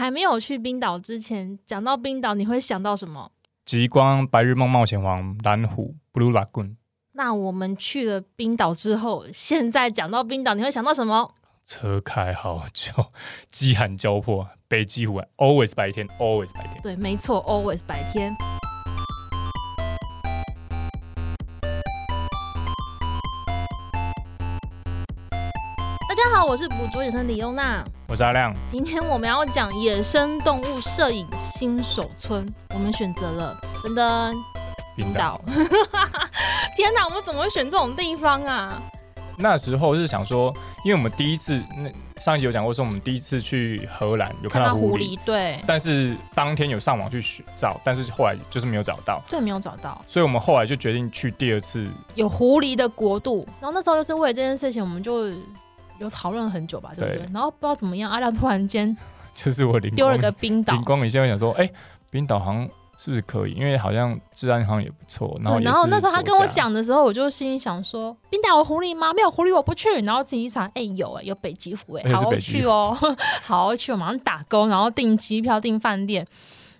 还没有去冰岛之前，讲到冰岛，你会想到什么？极光、白日梦冒险王、蓝湖、Blue Lagoon。那我们去了冰岛之后，现在讲到冰岛，你会想到什么？车开好久，饥寒交迫，北极湖，always 白天，always 白天。对，没错，always 白天。好，我是捕捉野生李优娜，我是阿亮。今天我们要讲野生动物摄影新手村，我们选择了噔噔冰岛。天哪，我们怎么会选这种地方啊？那时候是想说，因为我们第一次那上一集有讲过，说我们第一次去荷兰有看到狐狸，对。但是当天有上网去找，但是后来就是没有找到，对，没有找到。所以我们后来就决定去第二次有狐狸的国度。然后那时候就是为了这件事情，我们就。有讨论很久吧，对不对？对，然后不知道怎么样，阿亮突然间 就是我丢了个冰岛，灵光一现，我想说，哎、欸，冰岛好像是不是可以？因为好像治安好像也不错。然后，然后那时候他跟我讲的时候，我就心里想说，冰岛有狐狸吗？没有狐狸我不去。然后自己一查，哎、欸，有哎、欸，有北极狐哎、欸，好去哦，好去，我马上打工，然后订机票、订饭店。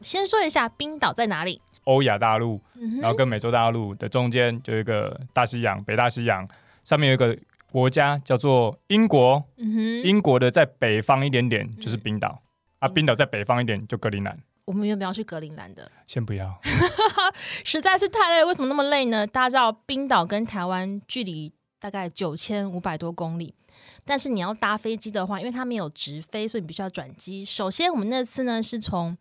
先说一下冰岛在哪里？欧亚大陆，然后跟美洲大陆的中间就有一个大西洋，北大西洋上面有一个。国家叫做英国，嗯，英国的在北方一点点就是冰岛，嗯，啊，冰岛在北方一点就格陵兰。我们原本要去格陵兰的，先不要，实在是太累了。为什么那么累呢？大家知道冰岛跟台湾距离大概九千五百多公里，但是你要搭飞机的话，因为它没有直飞，所以你必须要转机。首先，我们那次呢是从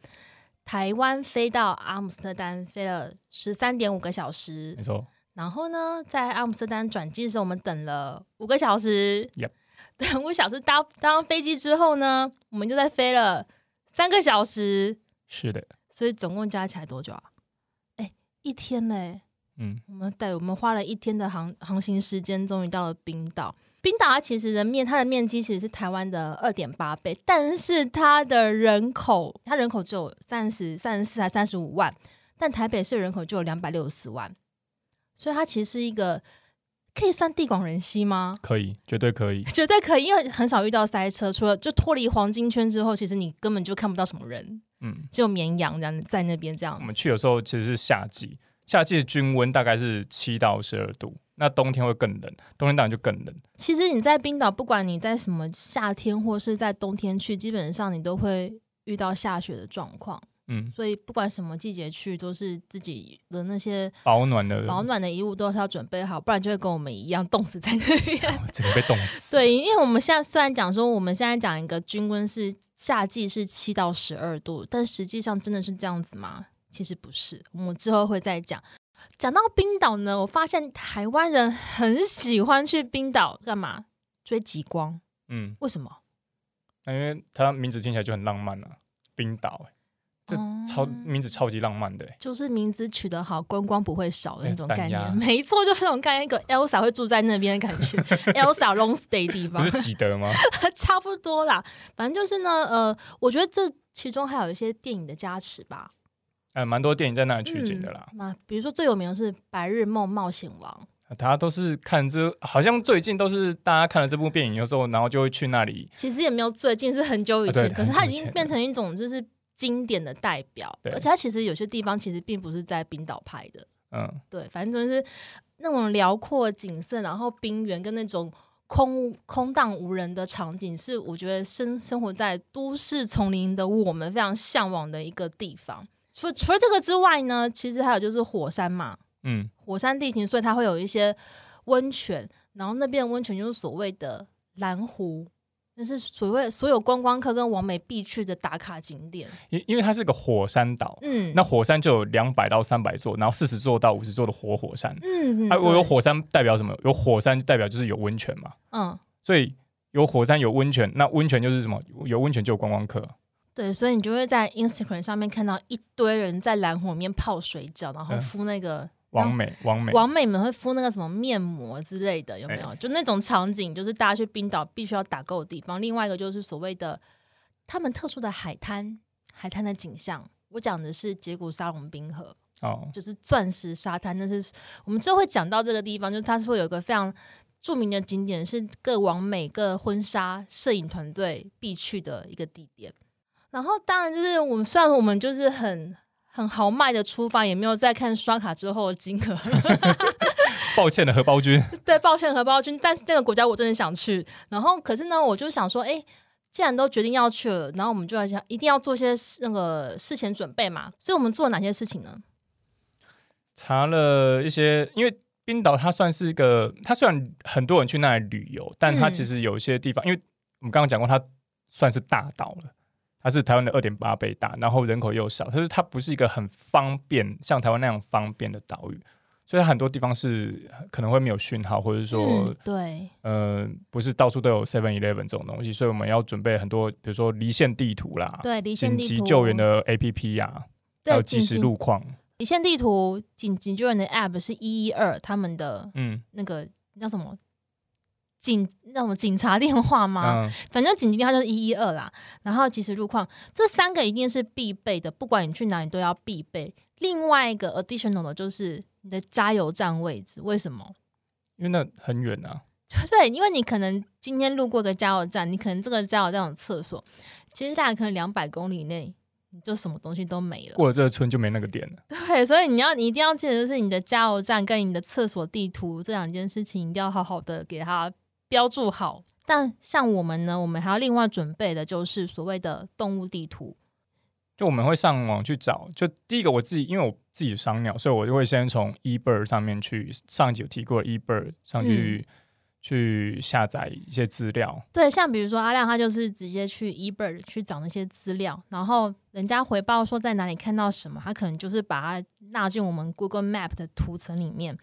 台湾飞到阿姆斯特丹，飞了十三点五个小时，没错。然后呢，在阿姆斯特丹转机的时候，我们等了五个小时。Yep. 等 五个小时搭搭上飞机之后呢，我们就在飞了三个小时。是的，所以总共加起来多久啊？哎，一天嘞。嗯，我们对我们花了一天的航航行时间，终于到了冰岛。冰岛它其实的面，它的面积其实是台湾的二点八倍，但是它的人口，它人口只有三十三十四还三十五万，但台北市人口就有两百六十四万。所以它其实是一个可以算地广人稀吗？可以，绝对可以，绝对可以，因为很少遇到塞车。除了就脱离黄金圈之后，其实你根本就看不到什么人，嗯，只有绵羊这样在那边这样。我们去的时候其实是夏季，夏季的均温大概是七到十二度，那冬天会更冷，冬天当然就更冷。其实你在冰岛，不管你在什么夏天或是在冬天去，基本上你都会遇到下雪的状况。嗯，所以不管什么季节去，都是自己的那些保暖的保暖的衣物都是要准备好，不然就会跟我们一样冻死在那边，整个被冻死。对，因为我们现在虽然讲说我们现在讲一个均温是夏季是七到十二度，但实际上真的是这样子吗？其实不是，我们之后会再讲。讲到冰岛呢，我发现台湾人很喜欢去冰岛干嘛？追极光。嗯，为什么？因为它名字听起来就很浪漫啊，冰岛、欸。名字超级浪漫的，就是名字取得好，观光不会少的那种概念。没错，就是那种概念，一个 Elsa 会住在那边的感觉，Elsa long stay 地方。不是喜德吗？差不多啦，反正就是呢，呃，我觉得这其中还有一些电影的加持吧。呃，蛮多电影在那里取景的啦。那、嗯、比如说最有名的是《白日梦冒险王》，大家都是看这，好像最近都是大家看了这部电影有时候，然后就会去那里。其实也没有最近，是很久以前，啊、可是它已经变成一种就是。经典的代表，而且它其实有些地方其实并不是在冰岛拍的，嗯，对，反正就是那种辽阔景色，然后冰原跟那种空空荡无人的场景，是我觉得生生活在都市丛林的我们非常向往的一个地方。除除了这个之外呢，其实还有就是火山嘛，嗯，火山地形，所以它会有一些温泉，然后那边的温泉就是所谓的蓝湖。那是所谓所有观光客跟王美必去的打卡景点，因因为它是个火山岛，嗯，那火山就有两百到三百座，然后四十座到五十座的活火山，嗯，啊，我有火山代表什么？有火山代表就是有温泉嘛，嗯，所以有火山有温泉，那温泉就是什么？有温泉就有观光客，对，所以你就会在 Instagram 上面看到一堆人在蓝湖里面泡水饺，然后敷那个。嗯网美，王美，王美们会敷那个什么面膜之类的，有没有？欸、就那种场景，就是大家去冰岛必须要打够的地方。另外一个就是所谓的他们特殊的海滩，海滩的景象。我讲的是杰古沙龙冰河，哦，就是钻石沙滩。那是我们之后会讲到这个地方，就是它是会有一个非常著名的景点，是各王美、各婚纱摄影团队必去的一个地点。然后当然就是我们，虽然我们就是很很豪迈的出发，也没有再看刷卡之后的金额。抱歉的荷包君。对，抱歉荷包君。但是那个国家我真的想去。然后可是呢，我就想说，哎，既然都决定要去了，然后我们就要想一定要做些那个事前准备嘛。所以我们做了哪些事情呢？查了一些，因为冰岛它算是一个，它虽然很多人去那里旅游，但它其实有一些地方，嗯、因为我们刚刚讲过，它算是大岛了，它是台湾的二点八倍大，然后人口又少，所以它不是一个很方便像台湾那样方便的岛屿，所以很多地方是可能会没有讯号，或者说、嗯、对，呃，不是到处都有 Seven Eleven 这种东西，所以我们要准备很多，比如说离线地图啦，对，离线地图，紧急救援的 APP 呀、啊，还有即时路况。离线地图紧急救援的 App 是一一二，他们的嗯，那个叫什么警那什么警察电话吗？嗯、反正紧急电话就是一一二啦。然后及时路况这三个一定是必备的，不管你去哪里都要必备。另外一个 additional 的就是你的加油站位置，为什么？因为那很远啊。对，因为你可能今天路过个加油站，你可能这个加油站有厕所，接下来可能两百公里内。你就什么东西都没了，过了这个村就没那个店了。对，所以你要你一定要记得，就是你的加油站跟你的厕所地图这两件事情，一定要好好的给它标注好。但像我们呢，我们还要另外准备的就是所谓的动物地图。就我们会上网去找，就第一个我自己，因为我自己赏鸟，所以我就会先从 eBird 上面去，上一集有提过 eBird 上去。嗯去下载一些资料，对，像比如说阿亮，他就是直接去 eBird 去找那些资料，然后人家回报说在哪里看到什么，他可能就是把它纳进我们 Google Map 的图层里面。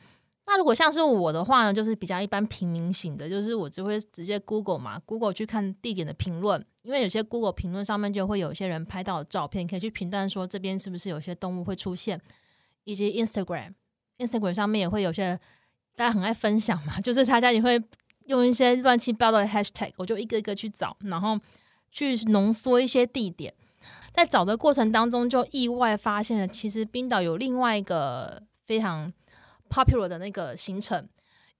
那如果像是我的话呢，就是比较一般平民型的，就是我只会直接 Google 嘛，Google 去看地点的评论，因为有些 Google 评论上面就会有一些人拍到的照片，可以去评断说这边是不是有些动物会出现，以及 Instagram，Instagram 上面也会有些。大家很爱分享嘛，就是大家也会用一些乱七八糟的 hashtag，我就一个一个去找，然后去浓缩一些地点。在找的过程当中，就意外发现了，其实冰岛有另外一个非常 popular 的那个行程。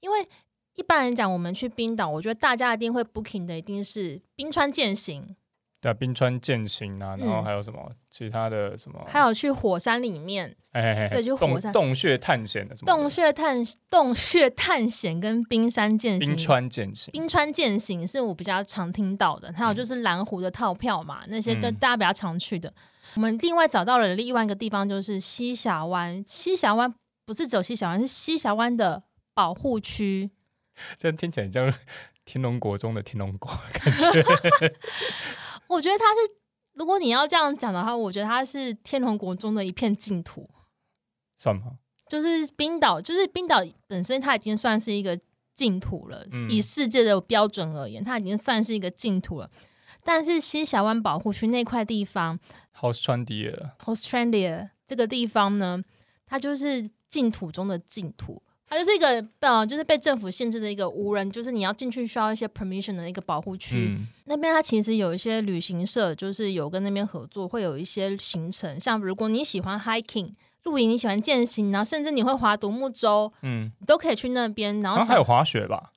因为一般来讲，我们去冰岛，我觉得大家一定会 booking 的一定是冰川健行。对，啊冰川健行啊，然后还有什么、嗯、其他的什么？还有去火山里面，对，就火山洞穴探险的什么？洞穴探洞穴探险跟冰山健行、冰川健行、冰川健行是我比较常听到的。还有就是蓝湖的套票嘛，嗯、那些都大家比较常去的。嗯、我们另外找到了另外一个地方，就是西峡湾。西峡湾不是只有西峡湾，是西峡湾的保护区。这样听起来像 天龙国中的天龙国感觉。我觉得它是，如果你要这样讲的话，我觉得它是天龙国中的一片净土，算吗？就是冰岛，就是冰岛本身，它已经算是一个净土了。嗯、以世界的标准而言，它已经算是一个净土了。但是西峡湾保护区那块地方，Hostrandia，Hostrandia 这个地方呢，它就是净土中的净土。它就是一个呃，就是被政府限制的一个无人，就是你要进去需要一些 permission 的一个保护区。嗯、那边它其实有一些旅行社，就是有跟那边合作，会有一些行程。像如果你喜欢 hiking 露营，你喜欢健行，然后甚至你会划独木舟，嗯，你都可以去那边。然后还有滑雪吧？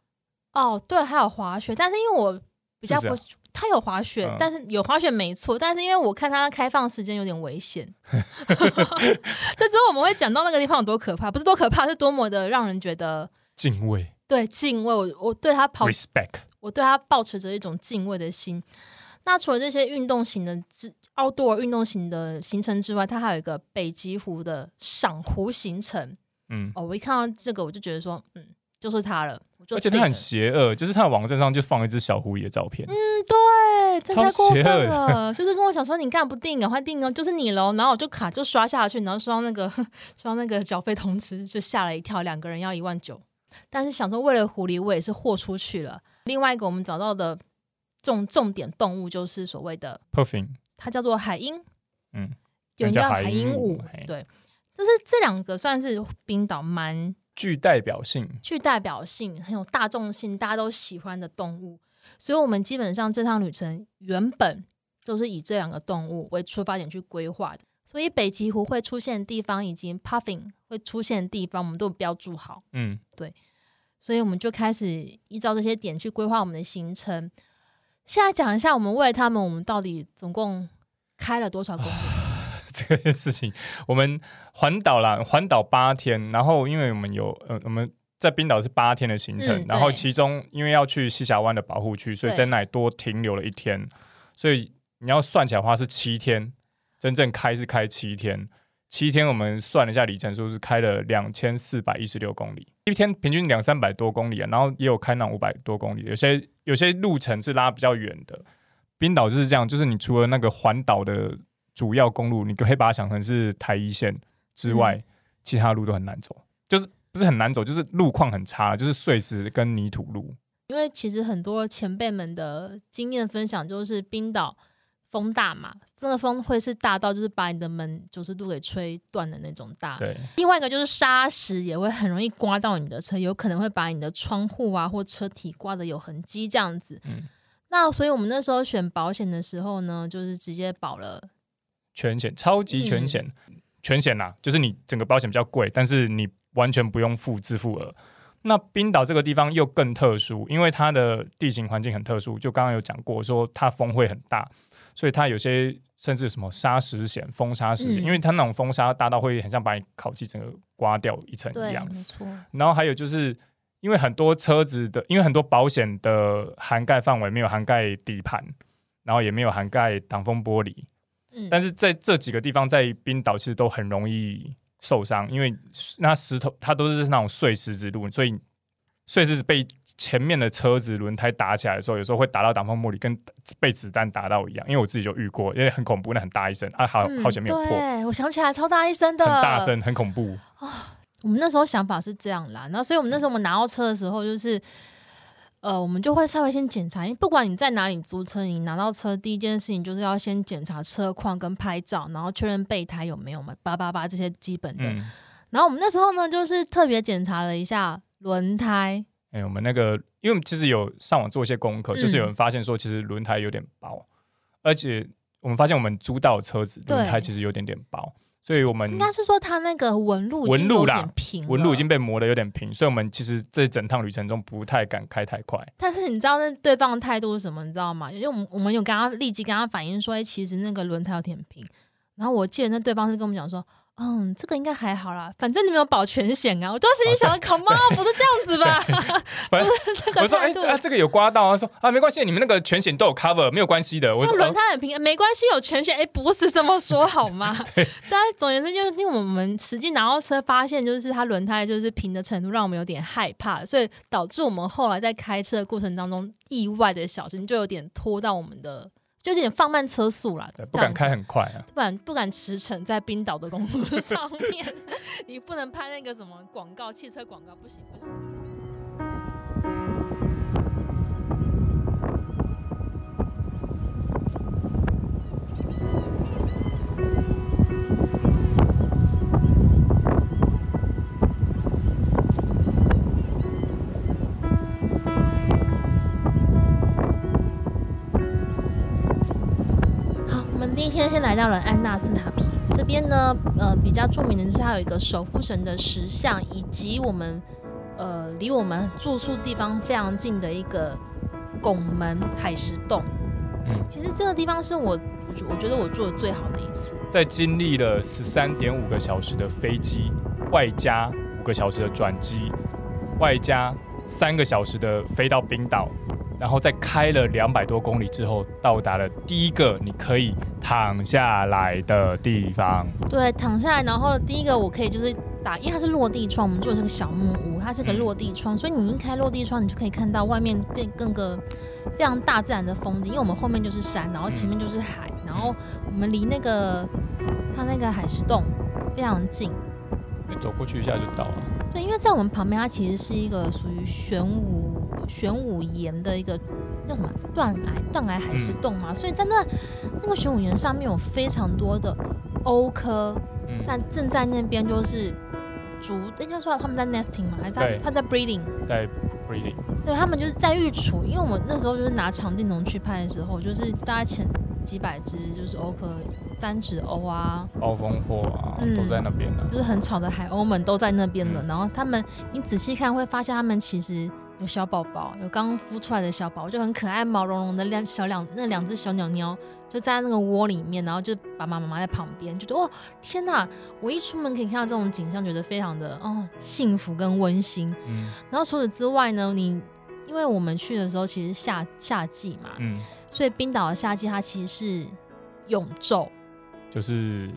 哦，对，还有滑雪。但是因为我比较不。它有滑雪，嗯、但是有滑雪没错，但是因为我看他开放时间有点危险。这之后我们会讲到那个地方有多可怕，不是多可怕，是多么的让人觉得敬畏。对，敬畏，我我对他跑，respect，我对他抱持着一种敬畏的心。那除了这些运动型的之 outdoor 运动型的行程之外，它还有一个北极湖的赏湖行程。嗯，哦，我一看到这个我就觉得说，嗯，就是它了。而且他很邪恶，就是他的网站上就放一只小狐狸的照片。嗯，对，这太过分了。就是跟我想说，你干不定，赶快定哦，就是你喽。然后我就卡就刷下去，然后刷到那个 刷到那个缴费通知，就吓了一跳。两个人要一万九，但是想说为了狐狸，我也是豁出去了。另外一个我们找到的重重点动物就是所谓的 Puffin，它叫做海鹰。嗯，有人叫海鹦鹉。对，就是这两个算是冰岛蛮。具代表性，具代表性，很有大众性，大家都喜欢的动物，所以我们基本上这趟旅程原本就是以这两个动物为出发点去规划的。所以北极狐会出现的地方以及 Puffin 会出现的地方，我们都标注好。嗯，对，所以我们就开始依照这些点去规划我们的行程。现在讲一下，我们为了他们，我们到底总共开了多少公里？这个事情，我们环岛啦，环岛八天，然后因为我们有呃，我们在冰岛是八天的行程，嗯、然后其中因为要去西峡湾的保护区，所以在那里多停留了一天，所以你要算起来的话是七天，真正开是开七天，七天我们算了一下里程数是开了两千四百一十六公里，一天平均两三百多公里啊，然后也有开那五百多公里，有些有些路程是拉比较远的。冰岛就是这样，就是你除了那个环岛的。主要公路，你可以把它想成是台一线之外，嗯、其他路都很难走，就是不是很难走，就是路况很差，就是碎石跟泥土路。因为其实很多前辈们的经验分享，就是冰岛风大嘛，那个风会是大到就是把你的门九十度给吹断的那种大。对。另外一个就是沙石也会很容易刮到你的车，有可能会把你的窗户啊或车体刮得有痕迹这样子。嗯。那所以我们那时候选保险的时候呢，就是直接保了。全险，超级全险，嗯、全险呐、啊，就是你整个保险比较贵，但是你完全不用付自付额。那冰岛这个地方又更特殊，因为它的地形环境很特殊，就刚刚有讲过，说它风会很大，所以它有些甚至什么沙石险、风沙石险，嗯、因为它那种风沙大到会很像把你烤漆整个刮掉一层一样。没错。然后还有就是因为很多车子的，因为很多保险的涵盖范围没有涵盖底盘，然后也没有涵盖挡风玻璃。但是在这几个地方，在冰岛其实都很容易受伤，因为那石头它都是那种碎石子路，所以碎石子被前面的车子轮胎打起来的时候，有时候会打到挡风玻璃，跟被子弹打到一样。因为我自己就遇过，因为很恐怖，那很大一声啊，好好险没有破。对，我想起来超大一声的，很大声，很恐怖啊。我们那时候想法是这样啦，然后所以我们那时候我们拿到车的时候就是。呃，我们就会稍微先检查，因为不管你在哪里租车，你拿到车第一件事情就是要先检查车况跟拍照，然后确认备胎有没有嘛，叭叭叭这些基本的。嗯、然后我们那时候呢，就是特别检查了一下轮胎。哎、欸，我们那个，因为我们其实有上网做一些功课，嗯、就是有人发现说，其实轮胎有点薄，而且我们发现我们租到的车子轮胎其实有点点薄。所以我们应该是说，它那个纹路纹路啦，纹路已经被磨的有点平，所以我们其实这整趟旅程中不太敢开太快。但是你知道那对方的态度是什么？你知道吗？因为我们我们有跟他立即跟他反映说，哎，其实那个轮胎有点平。然后我记得那对方是跟我们讲说。嗯，这个应该还好啦，反正你没有保全险啊。我当时一想，Come on，不是这样子吧？不是这个。我说，哎、欸，啊，这个有刮到啊。说啊，没关系，你们那个全险都有 cover，没有关系的。我说轮胎很平，没关系，有全险。哎、欸，不是这么说好吗？对。但总而言之，就是因为我们实际拿到车，发现就是它轮胎就是平的程度，让我们有点害怕，所以导致我们后来在开车的过程当中，意外的小心就有点拖到我们的。就有点放慢车速啦，不敢开很快啊，不敢不敢驰骋在冰岛的公路上面，你不能拍那个什么广告，汽车广告不行不行。天先来到了安纳斯塔皮这边呢，呃，比较著名的是它有一个守护神的石像，以及我们呃离我们住宿地方非常近的一个拱门海石洞。嗯，其实这个地方是我我觉得我住的最好的一次，在经历了十三点五个小时的飞机，外加五个小时的转机，外加三个小时的飞到冰岛。然后在开了两百多公里之后，到达了第一个你可以躺下来的地方。对，躺下来，然后第一个我可以就是打，因为它是落地窗，我们住的是个小木屋，它是个落地窗，嗯、所以你一开落地窗，你就可以看到外面变更个非常大自然的风景。因为我们后面就是山，然后前面就是海，嗯、然后我们离那个它那个海石洞非常近，你走过去一下就到了。对，因为在我们旁边，它其实是一个属于玄武。玄武岩的一个叫什么断崖断崖海石洞嘛，嗯、所以在那那个玄武岩上面有非常多的鸥科，在、嗯、正在那边就是逐，应该说他们在 nesting 嘛，还是在他在 breeding，在 breeding，对，他们就是在育雏，因为我们那时候就是拿长镜头去拍的时候，就是大概前几百只就是鸥科，三趾鸥啊，暴风货啊，嗯、都在那边了，就是很吵的海鸥们都在那边了，嗯、然后他们你仔细看会发现他们其实。有小宝宝，有刚孵出来的小宝宝，就很可爱，毛茸茸的两小两那两只小鸟鸟就在那个窝里面，然后就爸爸妈妈在旁边，就觉得哦天哪！我一出门可以看到这种景象，觉得非常的哦幸福跟温馨。嗯，然后除此之外呢，你因为我们去的时候其实夏夏季嘛，嗯，所以冰岛的夏季它其实是永昼，就是。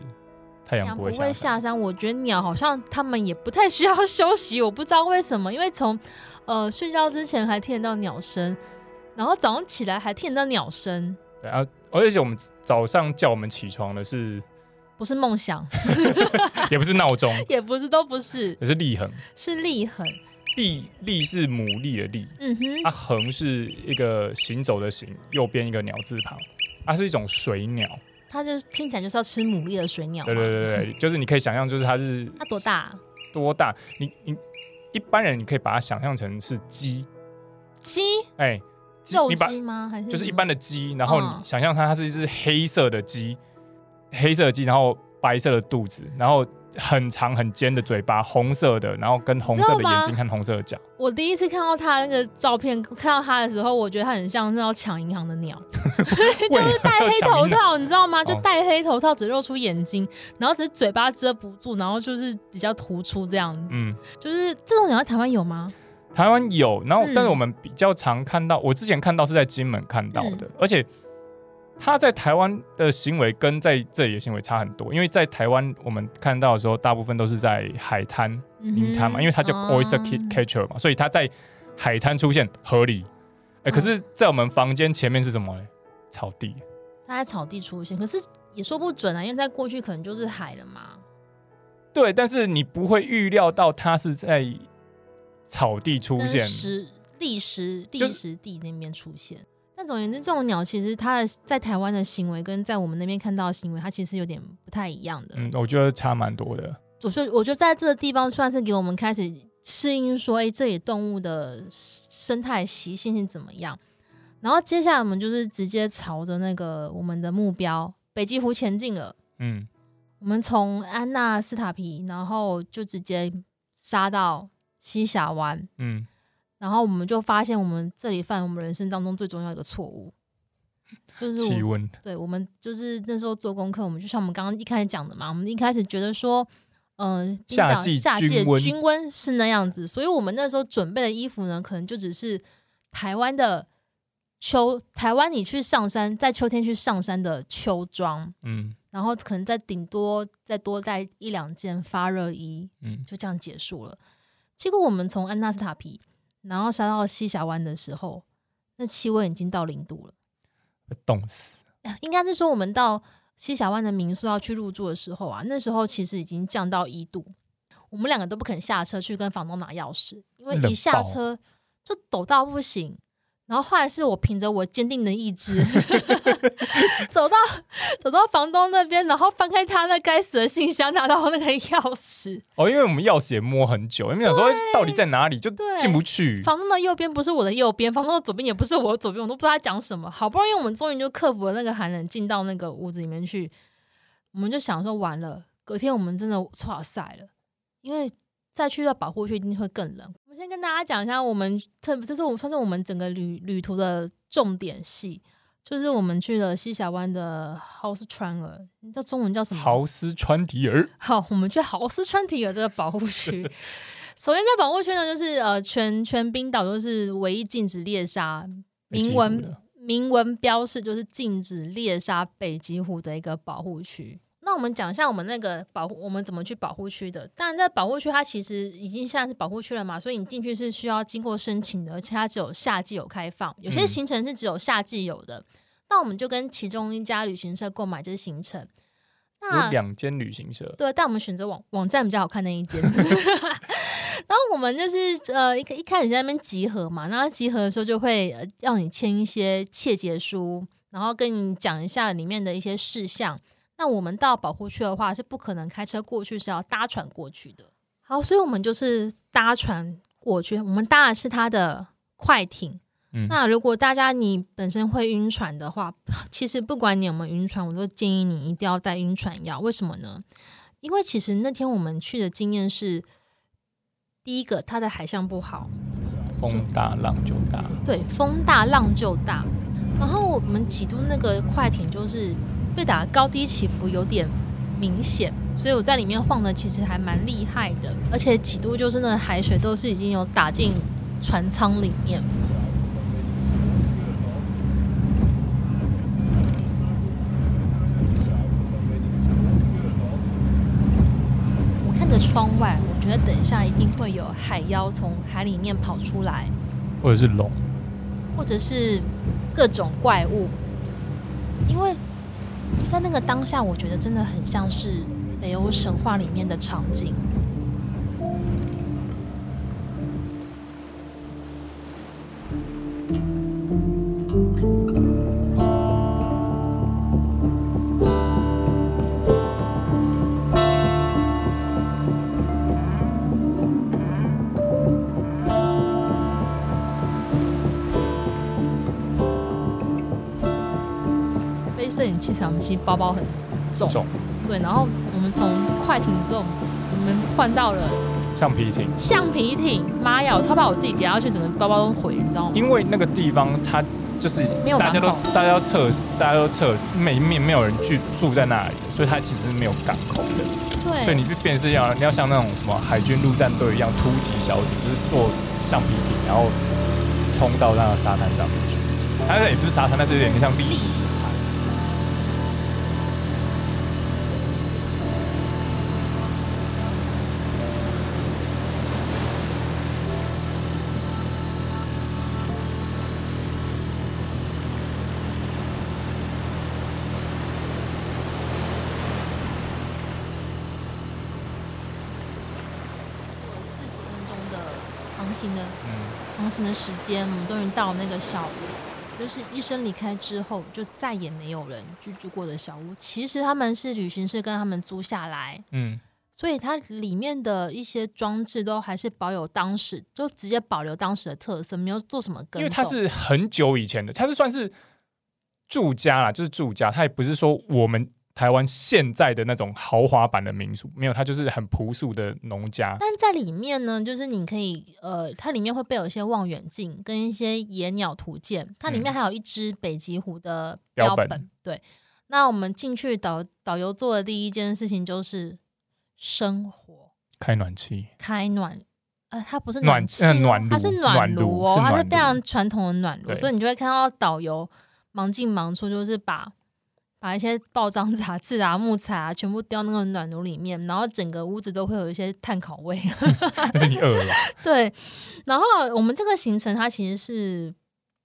太阳不会下山，山，我觉得鸟好像它们也不太需要 休息，我不知道为什么，因为从呃睡觉之前还听得到鸟声，然后早上起来还听得到鸟声。对啊，而且我们早上叫我们起床的是，不是梦想 也不是闹钟，也不是，都不是，也是立恒，是立恒，立立是牡蛎的立，嗯哼，啊恒是一个行走的行，右边一个鸟字旁，它是一种水鸟。它就听起来就是要吃牡蛎的水鸟。对对对对，就是你可以想象，就是它是 它多大？多大？你你一般人你可以把它想象成是鸡。鸡？哎，肉鸡吗？还是就是一般的鸡？然后你想象它，它是一只黑色的鸡，黑色的鸡，然后白色的肚子，然后。很长很尖的嘴巴，红色的，然后跟红色的眼睛和红色的脚。我第一次看到他那个照片，看到他的时候，我觉得他很像是要抢银行的鸟，就是戴黑头套，你知道吗？就戴黑头套，只露出眼睛，然后只是嘴巴遮不住，然后就是比较突出这样。嗯，就是这种鸟在台湾有吗？台湾有，然后但是我们比较常看到，我之前看到是在金门看到的，而且。他在台湾的行为跟在这里的行为差很多，因为在台湾我们看到的时候，大部分都是在海滩、泥滩嘛，因为它叫 oyster catcher 嘛，所以他在海滩出现合理。哎，可是，在我们房间前面是什么呢？草地。他在草地出现，可是也说不准啊，因为在过去可能就是海了嘛。对，但是你不会预料到它是在草地出现，石砾石礫石地那边出现。但总而言之，这种鸟其实它在台湾的行为跟在我们那边看到的行为，它其实有点不太一样的。嗯，我觉得差蛮多的。我说，我觉得在这个地方算是给我们开始适应，说，哎，这里动物的生态习性是怎么样。然后接下来我们就是直接朝着那个我们的目标北极湖前进了。嗯，我们从安纳斯塔皮，然后就直接杀到西峡湾。嗯。然后我们就发现，我们这里犯我们人生当中最重要一个错误，就是气温。对，我们就是那时候做功课，我们就像我们刚刚一开始讲的嘛，我们一开始觉得说，嗯、呃，夏季夏季的均温是那样子，所以我们那时候准备的衣服呢，可能就只是台湾的秋，台湾你去上山，在秋天去上山的秋装，嗯，然后可能再顶多再多带一两件发热衣，嗯，就这样结束了。结果我们从安纳斯塔皮。然后杀到西峡湾的时候，那气温已经到零度了，冻死。应该是说，我们到西峡湾的民宿要去入住的时候啊，那时候其实已经降到一度，我们两个都不肯下车去跟房东拿钥匙，因为一下车就抖到不行。然后后来是我凭着我坚定的意志，走到走到房东那边，然后翻开他那该死的信箱，拿到那个钥匙。哦，因为我们钥匙也摸很久，因为想说到底在哪里，就进不去。房东的右边不是我的右边，房东的左边也不是我的左边，我都不知道他讲什么。好不容易我们终于就克服了那个寒冷，进到那个屋子里面去，我们就想说完了，隔天我们真的剉赛了，因为再去到保护区一定会更冷。我先跟大家讲一下，我们特别这是我们算是我们整个旅旅途的重点戏，就是我们去了西峡湾的豪斯川尔，你知道中文叫什么？豪斯川迪尔。好，我们去豪斯川迪尔这个保护区。首先在保护区呢，就是呃，全全冰岛都是唯一禁止猎杀，明文明文标示就是禁止猎杀北极狐的一个保护区。那我们讲一下我们那个保护，我们怎么去保护区的？当然，在保护区它其实已经现在是保护区了嘛，所以你进去是需要经过申请的，而且它只有夏季有开放，有些行程是只有夏季有的。嗯、那我们就跟其中一家旅行社购买这行程。那有两间旅行社，对，但我们选择网网站比较好看那一间。然后我们就是呃一一开始在那边集合嘛，然后集合的时候就会要你签一些切结书，然后跟你讲一下里面的一些事项。那我们到保护区的话是不可能开车过去，是要搭船过去的。好，所以我们就是搭船过去。我们搭的是它的快艇。嗯，那如果大家你本身会晕船的话，其实不管你有没有晕船，我都建议你一定要带晕船药。为什么呢？因为其实那天我们去的经验是，第一个它的海象不好，风大浪就大。对，风大浪就大。然后我们几度那个快艇就是被打高低起伏有点明显，所以我在里面晃的其实还蛮厉害的。而且几度就是那海水都是已经有打进船舱里面。我看着窗外，我觉得等一下一定会有海妖从海里面跑出来，或者是龙，或者是。各种怪物，因为在那个当下，我觉得真的很像是北欧神话里面的场景。器材我们其实包包很重，重，对。然后我们从快艇之后，我们换到了橡皮艇。橡皮艇，妈呀！我超怕我自己跌下去，整个包包都毁，你知道吗？因为那个地方它就是没有，大家都大家都撤，大家都撤，每一面没有人去住在那里，所以它其实是没有港口的。对。所以你便是要你要像那种什么海军陆战队一样突击小艇，就是坐橡皮艇，然后冲到那个沙滩上面去。它也不是沙滩，但是有点像礫石。行的航行的时间，我们终于到那个小屋，就是医生离开之后，就再也没有人居住过的小屋。其实他们是旅行社跟他们租下来，嗯，所以它里面的一些装置都还是保有当时，就直接保留当时的特色，没有做什么更。因为它是很久以前的，它是算是住家啦，就是住家，它也不是说我们。台湾现在的那种豪华版的民宿没有，它就是很朴素的农家。但在里面呢，就是你可以呃，它里面会备有一些望远镜跟一些野鸟图鉴。它里面还有一只北极狐的标本。标本。对，那我们进去导导游做的第一件事情就是生火，开暖气，开暖呃，它不是暖气、哦，暖，它是暖炉哦，是它是非常传统的暖炉，所以你就会看到导游忙进忙出，就是把。把一些报章杂志啊、木材啊，全部丢那个暖炉里面，然后整个屋子都会有一些炭烤味。但是你饿了。对，然后我们这个行程它其实是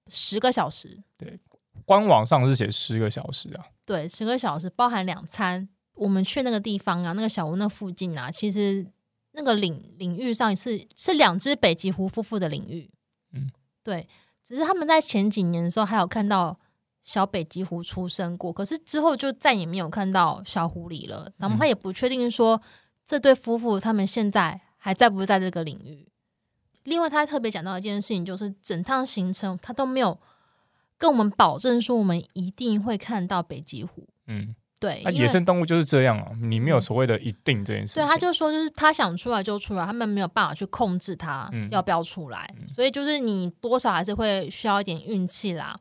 十个小时。对，官网上是写十个小时啊。对，十个小时包含两餐。我们去那个地方啊，那个小屋那附近啊，其实那个领领域上是是两只北极狐夫妇的领域。嗯，对，只是他们在前几年的时候还有看到。小北极狐出生过，可是之后就再也没有看到小狐狸了。然后他也不确定说这对夫妇他们现在还在不在这个领域。另外，他特别讲到一件事情，就是整趟行程他都没有跟我们保证说我们一定会看到北极狐。嗯，对，那野生动物就是这样啊，你没有所谓的一定这件事情。所以他就说，就是他想出来就出来，他们没有办法去控制他要不要出来。所以就是你多少还是会需要一点运气啦。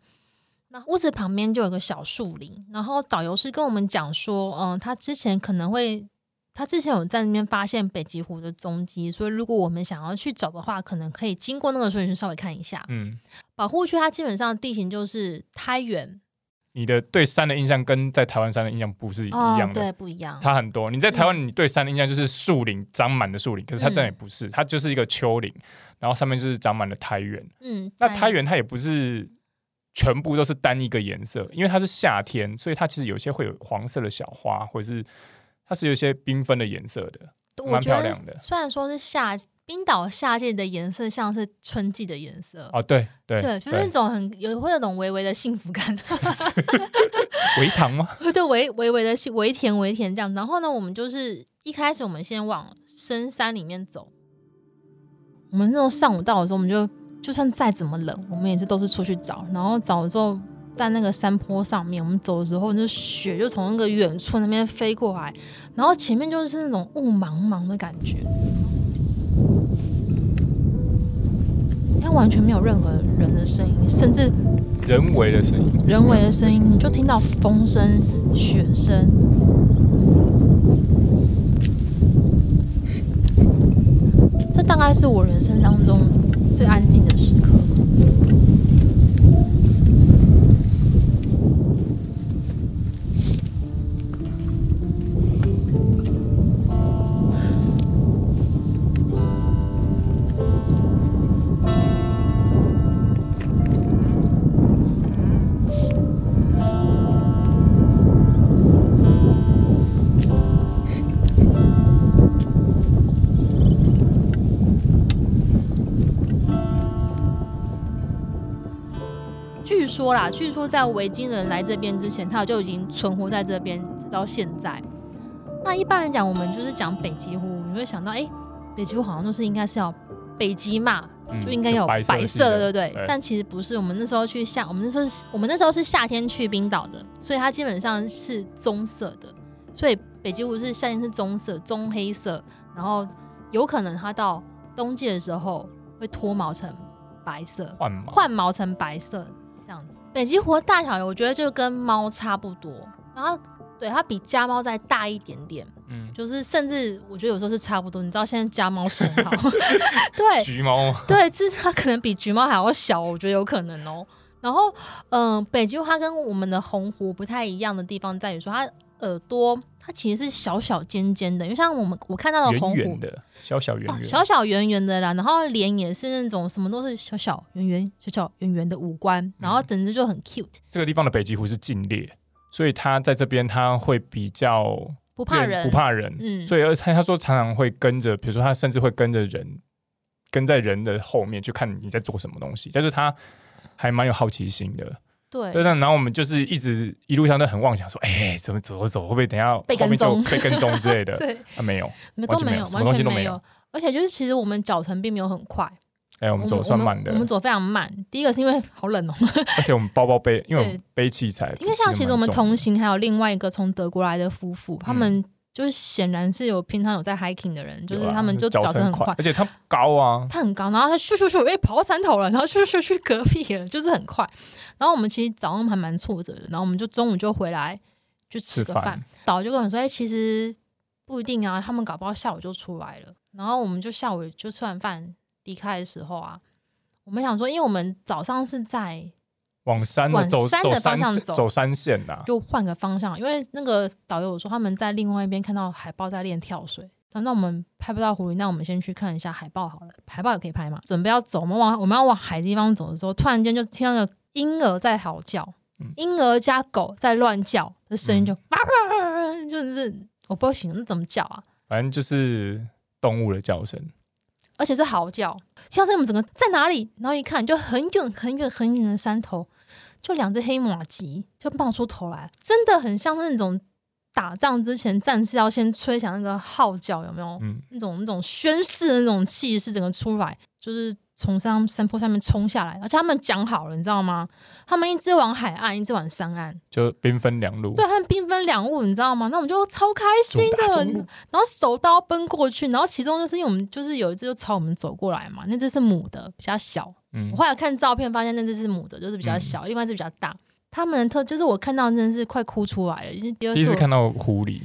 那屋子旁边就有个小树林，然后导游是跟我们讲说，嗯，他之前可能会，他之前有在那边发现北极狐的踪迹，所以如果我们想要去找的话，可能可以经过那个树林稍微看一下。嗯，保护区它基本上地形就是苔原。你的对山的印象跟在台湾山的印象不是一样的，哦、对，不一样，差很多。你在台湾，你对山的印象就是树林长满的树林，可是它这也不是，它就是一个丘陵，然后上面就是长满了苔原。嗯，那苔原它也不是。全部都是单一个颜色，因为它是夏天，所以它其实有些会有黄色的小花，或者是它是有一些缤纷的颜色的，蛮漂亮的。虽然说是夏冰岛夏季的颜色，像是春季的颜色哦，对对对，就是那种很有会有那种微微的幸福感，微糖吗？就微微微的微甜微甜这样。然后呢，我们就是一开始我们先往深山里面走，我们那种上午到的时候，我们就。就算再怎么冷，我们也是都是出去找，然后找了之后，在那个山坡上面，我们走的时候，那雪就从那个远处那边飞过来，然后前面就是那种雾茫茫的感觉。它完全没有任何人的声音，甚至人为的声音，人为的声音，你就听到风声、雪声。这大概是我人生当中最安静的时刻。据说在维京人来这边之前，他就已经存活在这边，直到现在。那一般来讲，我们就是讲北极狐，你会想到，哎、欸，北极狐好像都是应该是要北极嘛，就应该有白色的，对不对？对，但其实不是，我们那时候去夏，我们那时候我们那时候是夏天去冰岛的，所以它基本上是棕色的。所以北极狐是夏天是棕色，棕黑色，然后有可能它到冬季的时候会脱毛成白色，换毛，换毛成白色。这样子，北极狐的大小我觉得就跟猫差不多，然后对它比家猫再大一点点，嗯，就是甚至我觉得有时候是差不多。你知道现在家猫很 好，对，橘猫，对，就是它可能比橘猫还要小，我觉得有可能哦。然后，嗯、呃，北极狐它跟我们的红狐不太一样的地方在于说它耳朵。它其实是小小尖尖的，因为像我们我看到的红狐，圆圆的小小圆圆、哦，小小圆圆的啦。然后脸也是那种什么都是小小圆圆、小小圆圆的五官，然后整只就很 cute。这个地方的北极狐是禁猎，所以它在这边它会比较不怕人，不怕人。嗯，所以而他他说常常会跟着，比如说他甚至会跟着人，跟在人的后面去看你在做什么东西，但是他还蛮有好奇心的。对，对，然后我们就是一直一路上都很妄想说，哎，怎么走走走，会不会等下被跟踪、被跟踪之类的？对，啊，没有，都没有，什么东西都没有。而且就是其实我们脚程并没有很快，哎，我们走算慢的，我们走非常慢。第一个是因为好冷哦，而且我们包包背，因为我们背器材，因为像其实我们同行还有另外一个从德国来的夫妇，他们。就是显然是有平常有在 hiking 的人，就是他们就脚程很快，而且他高啊，他很高，然后他咻咻咻，哎，跑到山头了，然后咻咻咻去隔壁了，就是很快。然后我们其实早上还蛮挫折的，然后我们就中午就回来就吃个饭，导游就跟我们说，哎，其实不一定啊，他们搞不好下午就出来了。然后我们就下午就吃完饭离开的时候啊，我们想说，因为我们早上是在。往山的走，山的方向走，走山线呐，就换个方向，因为那个导游说他们在另外一边看到海豹在练跳水。那我们拍不到狐狸，那我们先去看一下海豹好了。海豹也可以拍嘛。准备要走，我们往我们要往海的地方走的时候，突然间就听到个婴儿在嚎叫，婴儿加狗在乱叫的声音就，嗯、就是我不行，那怎么叫啊？反正就是动物的叫声，而且是嚎叫。听到这，我们整个在哪里？然后一看，就很远很远很远的山头。就两只黑马鸡就冒出头来，真的很像那种打仗之前战士要先吹响那个号角，有没有？嗯，那种那种宣誓的那种气势，整个出来，就是从山山坡下面冲下来，而且他们讲好了，你知道吗？他们一直往海岸，一直往山岸，就兵分两路。对，他们兵分两路，你知道吗？那我们就超开心的，然后手刀奔过去，然后其中就是因为我们就是有一只就朝我们走过来嘛，那只是母的，比较小。嗯、我后来看照片，发现那只是母的，就是比较小，嗯、另外一只比较大。他们特就是我看到真的是快哭出来了，因为第二次第一次看到狐狸，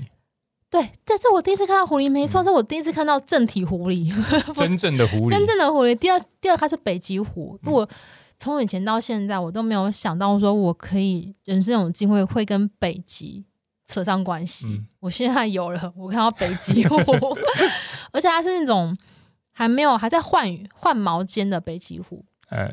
对，这是我第一次看到狐狸，没错，嗯、是我第一次看到正体狐狸，真正的狐狸，真正的狐狸。第二，第二它是北极狐。嗯、我从以前到现在，我都没有想到说我可以人生有机会会跟北极扯上关系。嗯、我现在有了，我看到北极狐，而且它是那种还没有还在换换毛尖的北极狐。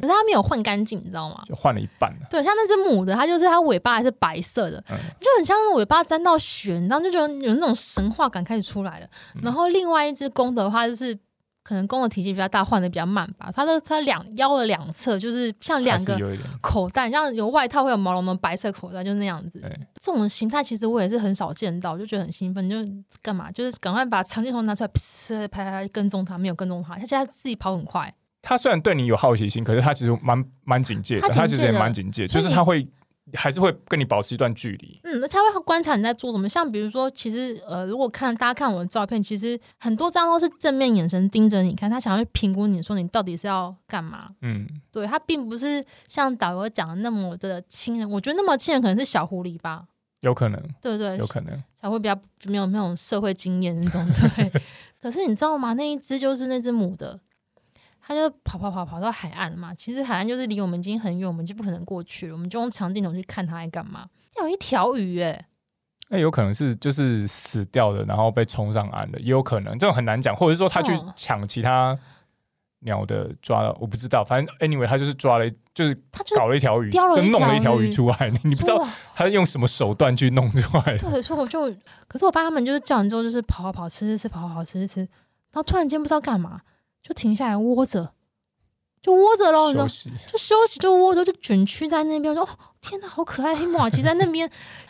可是它没有换干净，你知道吗？就换了一半。对，像那只母的，它就是它尾巴还是白色的，嗯、就很像那尾巴沾到血，你知道就觉得有那种神话感开始出来了。嗯、然后另外一只公的话，就是可能公的体积比较大，换的比较慢吧。它的它两腰的两侧就是像两个口袋，像有外套会有毛茸茸白色口袋，就那样子。对这种形态其实我也是很少见到，就觉得很兴奋，就干嘛？就是赶快把长镜头拿出来，啪拍拍跟踪它，没有跟踪它，它现在自己跑很快。他虽然对你有好奇心，可是他其实蛮蛮警戒的。他，其实也蛮警戒，就是他会还是会跟你保持一段距离。嗯，那他会观察你在做什么。像比如说，其实呃，如果看大家看我的照片，其实很多张都是正面眼神盯着你看，他想要去评估你说你到底是要干嘛。嗯，对，他并不是像导游讲的那么的亲人。我觉得那么亲人可能是小狐狸吧，有可能，对对，有可能小狐狸比较没有那种社会经验那种。对，可是你知道吗？那一只就是那只母的。他就跑跑跑跑到海岸了嘛，其实海岸就是离我们已经很远，我们就不可能过去了，我们就用长镜头去看它在干嘛。有一条鱼哎，那有可能是就是死掉的，然后被冲上岸的，也有可能，这种很难讲，或者是说他去抢其他鸟的抓了，我不知道，反正 anyway 他就是抓了，就是他搞了一条鱼，就弄了一条鱼出来，你不知道他用什么手段去弄出来的。对，所以我就，可是我发现他们就是叫完之后就是跑跑跑吃吃吃，跑跑跑吃吃吃，然后突然间不知道干嘛。就停下来窝着，就窝着喽，休息，就休息，就窝着，就卷曲在那边。我说：“哦，天哪，好可爱，黑木耳鳍在那边。”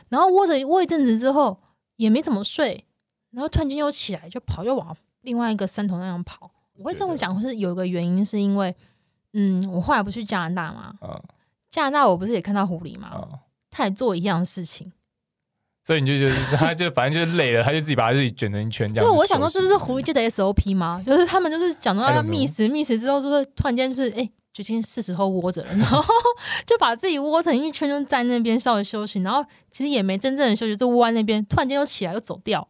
然后窝着窝一阵子之后，也没怎么睡，然后突然间又起来，就跑，又往另外一个山头那样跑。我会这么讲，是有一个原因，是因为，嗯，我后来不去加拿大嘛，啊，加拿大我不是也看到狐狸嘛，啊，他也做一样的事情。所以你就觉得，就是他就反正就是累了，他就自己把他自己卷成一圈这样。对，我想说这是狐狸界的 SOP 吗？就是他们就是讲到要觅食，觅食之后是不是突然间就是哎，决定是时候窝着了，然后 就把自己窝成一圈，就在那边稍微休息，然后其实也没真正的休息，就窝在那边，突然间又起来又走掉。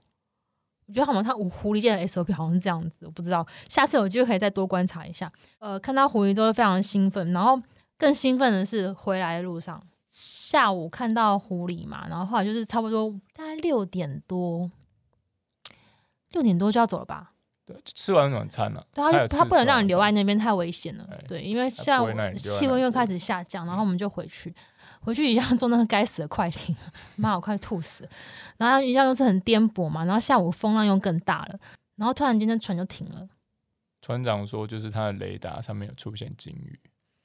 我觉得好像他五狐狸界的 SOP 好像是这样子，我不知道，下次有机会可以再多观察一下。呃，看到狐狸都会非常兴奋，然后更兴奋的是回来的路上。下午看到狐狸嘛，然后后来就是差不多大概六点多，六点多就要走了吧？对，吃完晚餐了。对，他他不能让你留在那边，太危险了。对，因为下午气温又开始下降，然后我们就回去，回去一样坐那个该死的快艇，妈，我快吐死了。然后一样又是很颠簸嘛，然后下午风浪又更大了，然后突然间那船就停了。船长说，就是他的雷达上面有出现鲸鱼。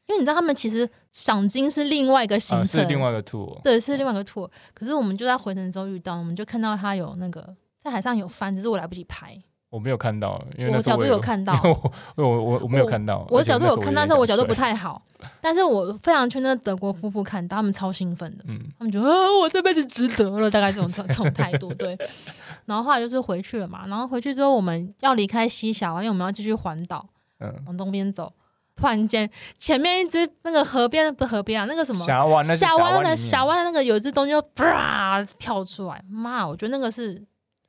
因为你知道他们其实赏金是另外一个行程，啊、是另外一个 tour，对，是另外一个 tour。可是我们就在回程的时候遇到，我们就看到他有那个在海上有帆，只是我来不及拍。我没有看到，因为我，我角度有看到，我我我，我没有看到，我，我角度有看到，但是我角度不太好。但是我非常去那德国夫妇看到，他们超兴奋的，嗯，他们觉得啊，我这辈子值得了，大概这种这种态度，对。然后后来就是回去了嘛，然后回去之后我们要离开西峡湾，因为我们要继续环岛，嗯，往东边走。突然间，前面一只那个河边不河边啊，那个什么峡湾，峡湾的峡湾的那个有一只东西就啪跳出来，妈！我觉得那个是，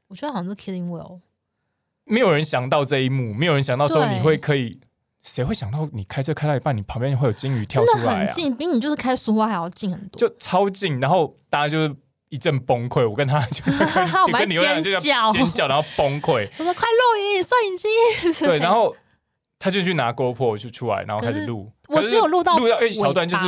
我觉得好像是 Killing Whale。没有人想到这一幕，没有人想到说你会可以，谁会想到你开车开到一半，你旁边会有鲸鱼跳出来啊？很近，比你就是开苏花还要近很多，就超近。然后大家就是一阵崩溃，我跟他就 跟你尖叫，尖叫，然后崩溃。我说快录影，摄影机。对，然后。他就去拿 GoPro 就出来，然后开始录。我只有录到录到一小段，就是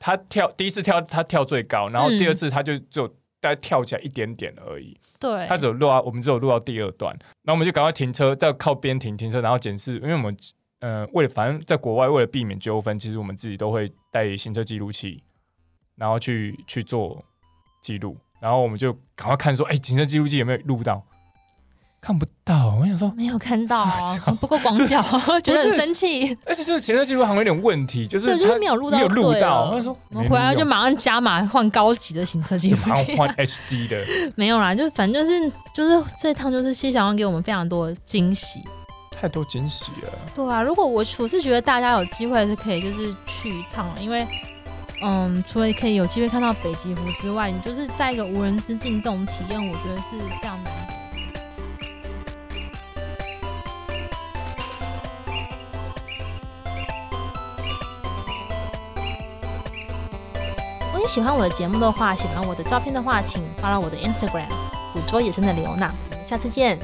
他跳第一次跳，他跳最高，然后第二次他就就大概跳起来一点点而已。对，他只有录到我们只有录到第二段，然后我们就赶快停车，在靠边停停车，然后检视，因为我们呃为了反正在国外为了避免纠纷，其实我们自己都会带行车记录器，然后去去做记录，然后我们就赶快看说，哎，行车记录器有没有录到？看不到，我想说没有看到，不够广角，觉得很生气。而且就是前车记录好像有点问题，就是就是没有录到，没有录到。我说我回来就马上加码换高级的行车记录器，马上换 HD 的。没有啦，就是反正就是就是这一趟就是谢小王给我们非常多的惊喜，太多惊喜了。对啊，如果我我是觉得大家有机会是可以就是去一趟，因为嗯，除了可以有机会看到北极狐之外，你就是在一个无人之境这种体验，我觉得是非常难你。喜欢我的节目的话，喜欢我的照片的话，请发到我的 Instagram，捕捉野生的刘娜。下次见。